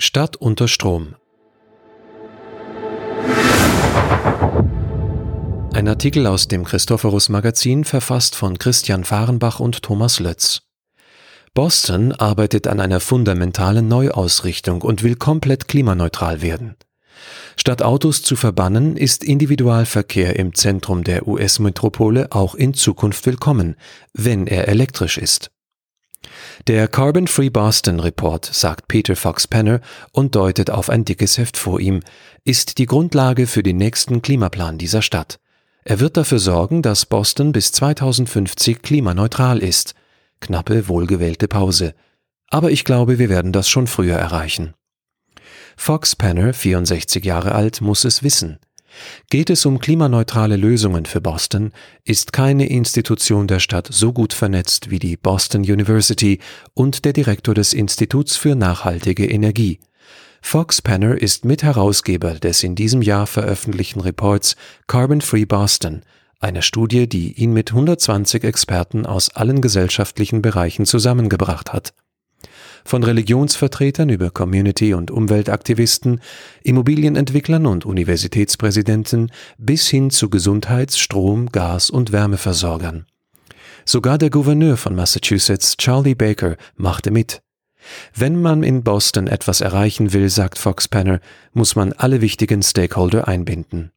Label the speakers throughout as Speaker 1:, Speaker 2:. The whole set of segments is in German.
Speaker 1: Stadt unter Strom. Ein Artikel aus dem Christophorus Magazin, verfasst von Christian Fahrenbach und Thomas Lötz. Boston arbeitet an einer fundamentalen Neuausrichtung und will komplett klimaneutral werden. Statt Autos zu verbannen, ist Individualverkehr im Zentrum der US-Metropole auch in Zukunft willkommen, wenn er elektrisch ist. Der Carbon Free Boston Report, sagt Peter Fox Penner und deutet auf ein dickes Heft vor ihm, ist die Grundlage für den nächsten Klimaplan dieser Stadt. Er wird dafür sorgen, dass Boston bis 2050 klimaneutral ist. Knappe, wohlgewählte Pause. Aber ich glaube, wir werden das schon früher erreichen. Fox Penner, 64 Jahre alt, muss es wissen. Geht es um klimaneutrale Lösungen für Boston, ist keine Institution der Stadt so gut vernetzt wie die Boston University und der Direktor des Instituts für nachhaltige Energie. Fox Penner ist Mitherausgeber des in diesem Jahr veröffentlichten Reports Carbon Free Boston, einer Studie, die ihn mit 120 Experten aus allen gesellschaftlichen Bereichen zusammengebracht hat von Religionsvertretern über Community- und Umweltaktivisten, Immobilienentwicklern und Universitätspräsidenten bis hin zu Gesundheits-, Strom-, Gas- und Wärmeversorgern. Sogar der Gouverneur von Massachusetts, Charlie Baker, machte mit. Wenn man in Boston etwas erreichen will, sagt Fox Penner, muss man alle wichtigen Stakeholder einbinden.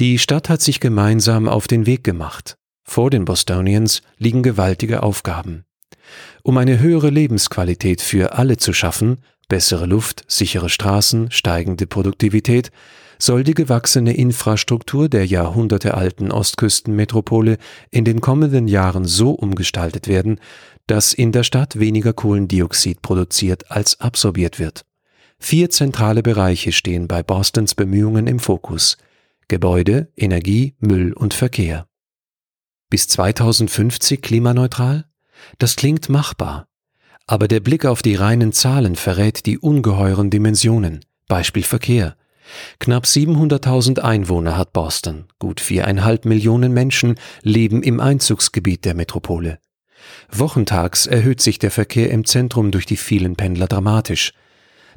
Speaker 1: Die Stadt hat sich gemeinsam auf den Weg gemacht. Vor den Bostonians liegen gewaltige Aufgaben. Um eine höhere Lebensqualität für alle zu schaffen, bessere Luft, sichere Straßen, steigende Produktivität, soll die gewachsene Infrastruktur der jahrhundertealten Ostküstenmetropole in den kommenden Jahren so umgestaltet werden, dass in der Stadt weniger Kohlendioxid produziert als absorbiert wird. Vier zentrale Bereiche stehen bei Bostons Bemühungen im Fokus Gebäude, Energie, Müll und Verkehr. Bis 2050 klimaneutral? Das klingt machbar, aber der Blick auf die reinen Zahlen verrät die ungeheuren Dimensionen. Beispiel Verkehr. Knapp 700.000 Einwohner hat Boston, gut viereinhalb Millionen Menschen leben im Einzugsgebiet der Metropole. Wochentags erhöht sich der Verkehr im Zentrum durch die vielen Pendler dramatisch.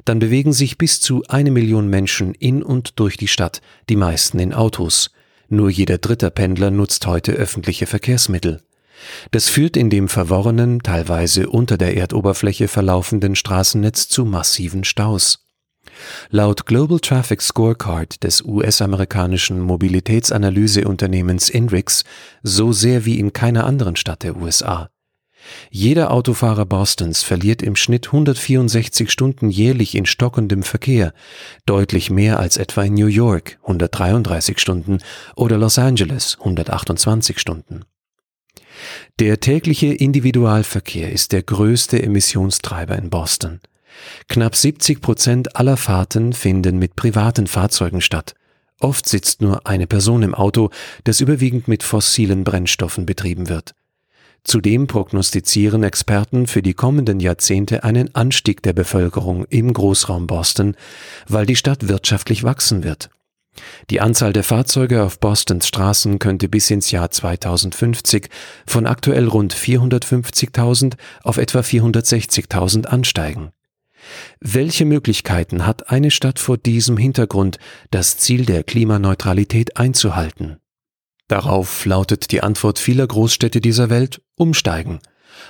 Speaker 1: Dann bewegen sich bis zu eine Million Menschen in und durch die Stadt, die meisten in Autos. Nur jeder dritte Pendler nutzt heute öffentliche Verkehrsmittel. Das führt in dem verworrenen, teilweise unter der Erdoberfläche verlaufenden Straßennetz zu massiven Staus. Laut Global Traffic Scorecard des US-amerikanischen Mobilitätsanalyseunternehmens Inrix so sehr wie in keiner anderen Stadt der USA. Jeder Autofahrer Bostons verliert im Schnitt 164 Stunden jährlich in stockendem Verkehr, deutlich mehr als etwa in New York 133 Stunden oder Los Angeles 128 Stunden. Der tägliche Individualverkehr ist der größte Emissionstreiber in Boston. Knapp 70 Prozent aller Fahrten finden mit privaten Fahrzeugen statt. Oft sitzt nur eine Person im Auto, das überwiegend mit fossilen Brennstoffen betrieben wird. Zudem prognostizieren Experten für die kommenden Jahrzehnte einen Anstieg der Bevölkerung im Großraum Boston, weil die Stadt wirtschaftlich wachsen wird. Die Anzahl der Fahrzeuge auf Bostons Straßen könnte bis ins Jahr 2050 von aktuell rund 450.000 auf etwa 460.000 ansteigen. Welche Möglichkeiten hat eine Stadt vor diesem Hintergrund, das Ziel der Klimaneutralität einzuhalten? Darauf lautet die Antwort vieler Großstädte dieser Welt umsteigen.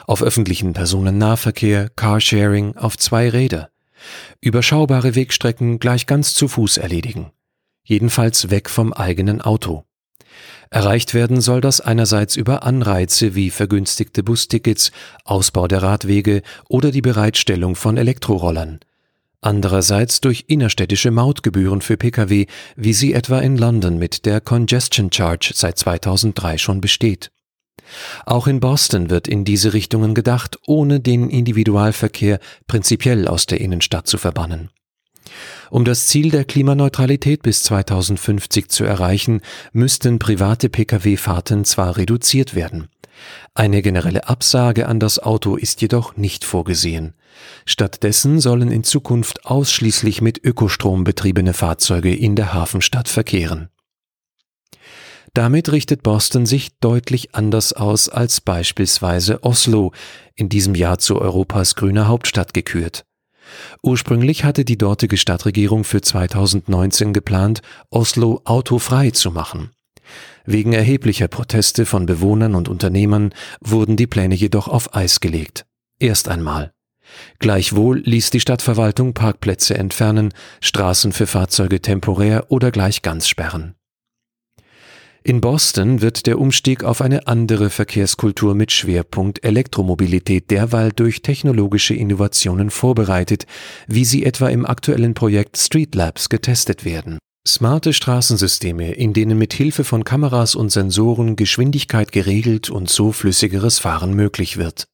Speaker 1: Auf öffentlichen Personennahverkehr, Carsharing, auf zwei Räder. Überschaubare Wegstrecken gleich ganz zu Fuß erledigen jedenfalls weg vom eigenen Auto. Erreicht werden soll das einerseits über Anreize wie vergünstigte Bustickets, Ausbau der Radwege oder die Bereitstellung von Elektrorollern. Andererseits durch innerstädtische Mautgebühren für Pkw, wie sie etwa in London mit der Congestion Charge seit 2003 schon besteht. Auch in Boston wird in diese Richtungen gedacht, ohne den Individualverkehr prinzipiell aus der Innenstadt zu verbannen. Um das Ziel der Klimaneutralität bis 2050 zu erreichen, müssten private Pkw-Fahrten zwar reduziert werden. Eine generelle Absage an das Auto ist jedoch nicht vorgesehen. Stattdessen sollen in Zukunft ausschließlich mit Ökostrom betriebene Fahrzeuge in der Hafenstadt verkehren. Damit richtet Boston sich deutlich anders aus als beispielsweise Oslo, in diesem Jahr zu Europas grüner Hauptstadt gekürt. Ursprünglich hatte die dortige Stadtregierung für 2019 geplant, Oslo autofrei zu machen. Wegen erheblicher Proteste von Bewohnern und Unternehmern wurden die Pläne jedoch auf Eis gelegt. Erst einmal. Gleichwohl ließ die Stadtverwaltung Parkplätze entfernen, Straßen für Fahrzeuge temporär oder gleich ganz sperren. In Boston wird der Umstieg auf eine andere Verkehrskultur mit Schwerpunkt Elektromobilität derweil durch technologische Innovationen vorbereitet, wie sie etwa im aktuellen Projekt Streetlabs getestet werden. Smarte Straßensysteme, in denen mit Hilfe von Kameras und Sensoren Geschwindigkeit geregelt und so flüssigeres Fahren möglich wird.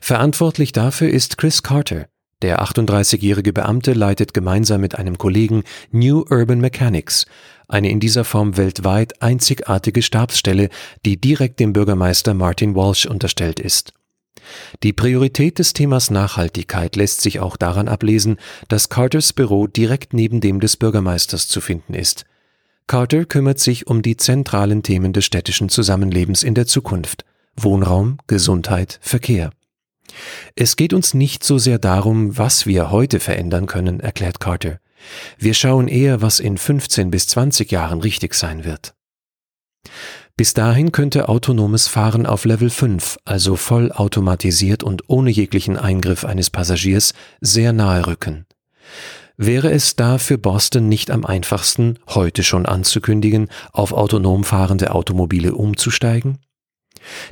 Speaker 1: Verantwortlich dafür ist Chris Carter. Der 38-jährige Beamte leitet gemeinsam mit einem Kollegen New Urban Mechanics, eine in dieser Form weltweit einzigartige Stabsstelle, die direkt dem Bürgermeister Martin Walsh unterstellt ist. Die Priorität des Themas Nachhaltigkeit lässt sich auch daran ablesen, dass Carters Büro direkt neben dem des Bürgermeisters zu finden ist. Carter kümmert sich um die zentralen Themen des städtischen Zusammenlebens in der Zukunft Wohnraum, Gesundheit, Verkehr. Es geht uns nicht so sehr darum, was wir heute verändern können, erklärt Carter. Wir schauen eher, was in 15 bis 20 Jahren richtig sein wird. Bis dahin könnte autonomes Fahren auf Level 5, also voll automatisiert und ohne jeglichen Eingriff eines Passagiers, sehr nahe rücken. Wäre es da für Boston nicht am einfachsten, heute schon anzukündigen, auf autonom fahrende Automobile umzusteigen?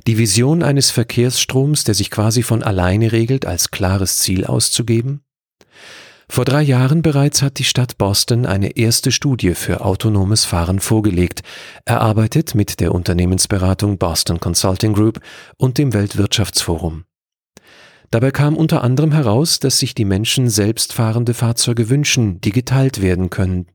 Speaker 1: Die Vision eines Verkehrsstroms, der sich quasi von alleine regelt, als klares Ziel auszugeben? Vor drei Jahren bereits hat die Stadt Boston eine erste Studie für autonomes Fahren vorgelegt, erarbeitet mit der Unternehmensberatung Boston Consulting Group und dem Weltwirtschaftsforum. Dabei kam unter anderem heraus, dass sich die Menschen selbstfahrende Fahrzeuge wünschen, die geteilt werden können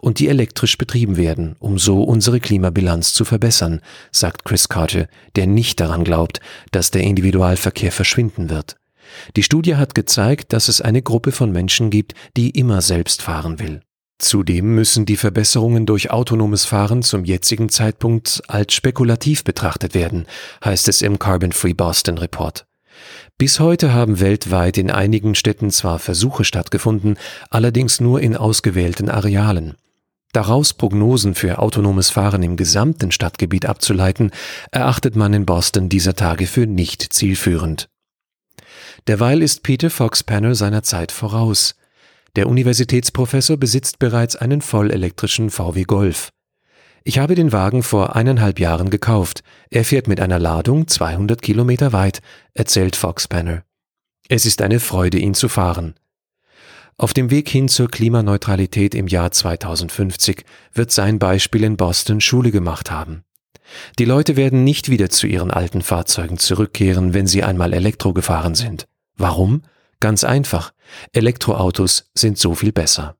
Speaker 1: und die elektrisch betrieben werden, um so unsere Klimabilanz zu verbessern, sagt Chris Carter, der nicht daran glaubt, dass der Individualverkehr verschwinden wird. Die Studie hat gezeigt, dass es eine Gruppe von Menschen gibt, die immer selbst fahren will. Zudem müssen die Verbesserungen durch autonomes Fahren zum jetzigen Zeitpunkt als spekulativ betrachtet werden, heißt es im Carbon Free Boston Report. Bis heute haben weltweit in einigen Städten zwar Versuche stattgefunden, allerdings nur in ausgewählten Arealen. Daraus Prognosen für autonomes Fahren im gesamten Stadtgebiet abzuleiten, erachtet man in Boston dieser Tage für nicht zielführend. Derweil ist Peter Fox Panel seiner Zeit voraus. Der Universitätsprofessor besitzt bereits einen vollelektrischen VW Golf. Ich habe den Wagen vor eineinhalb Jahren gekauft. Er fährt mit einer Ladung 200 Kilometer weit, erzählt Fox Panel. Es ist eine Freude, ihn zu fahren. Auf dem Weg hin zur Klimaneutralität im Jahr 2050 wird sein Beispiel in Boston Schule gemacht haben. Die Leute werden nicht wieder zu ihren alten Fahrzeugen zurückkehren, wenn sie einmal Elektro gefahren sind. Warum? Ganz einfach. Elektroautos sind so viel besser.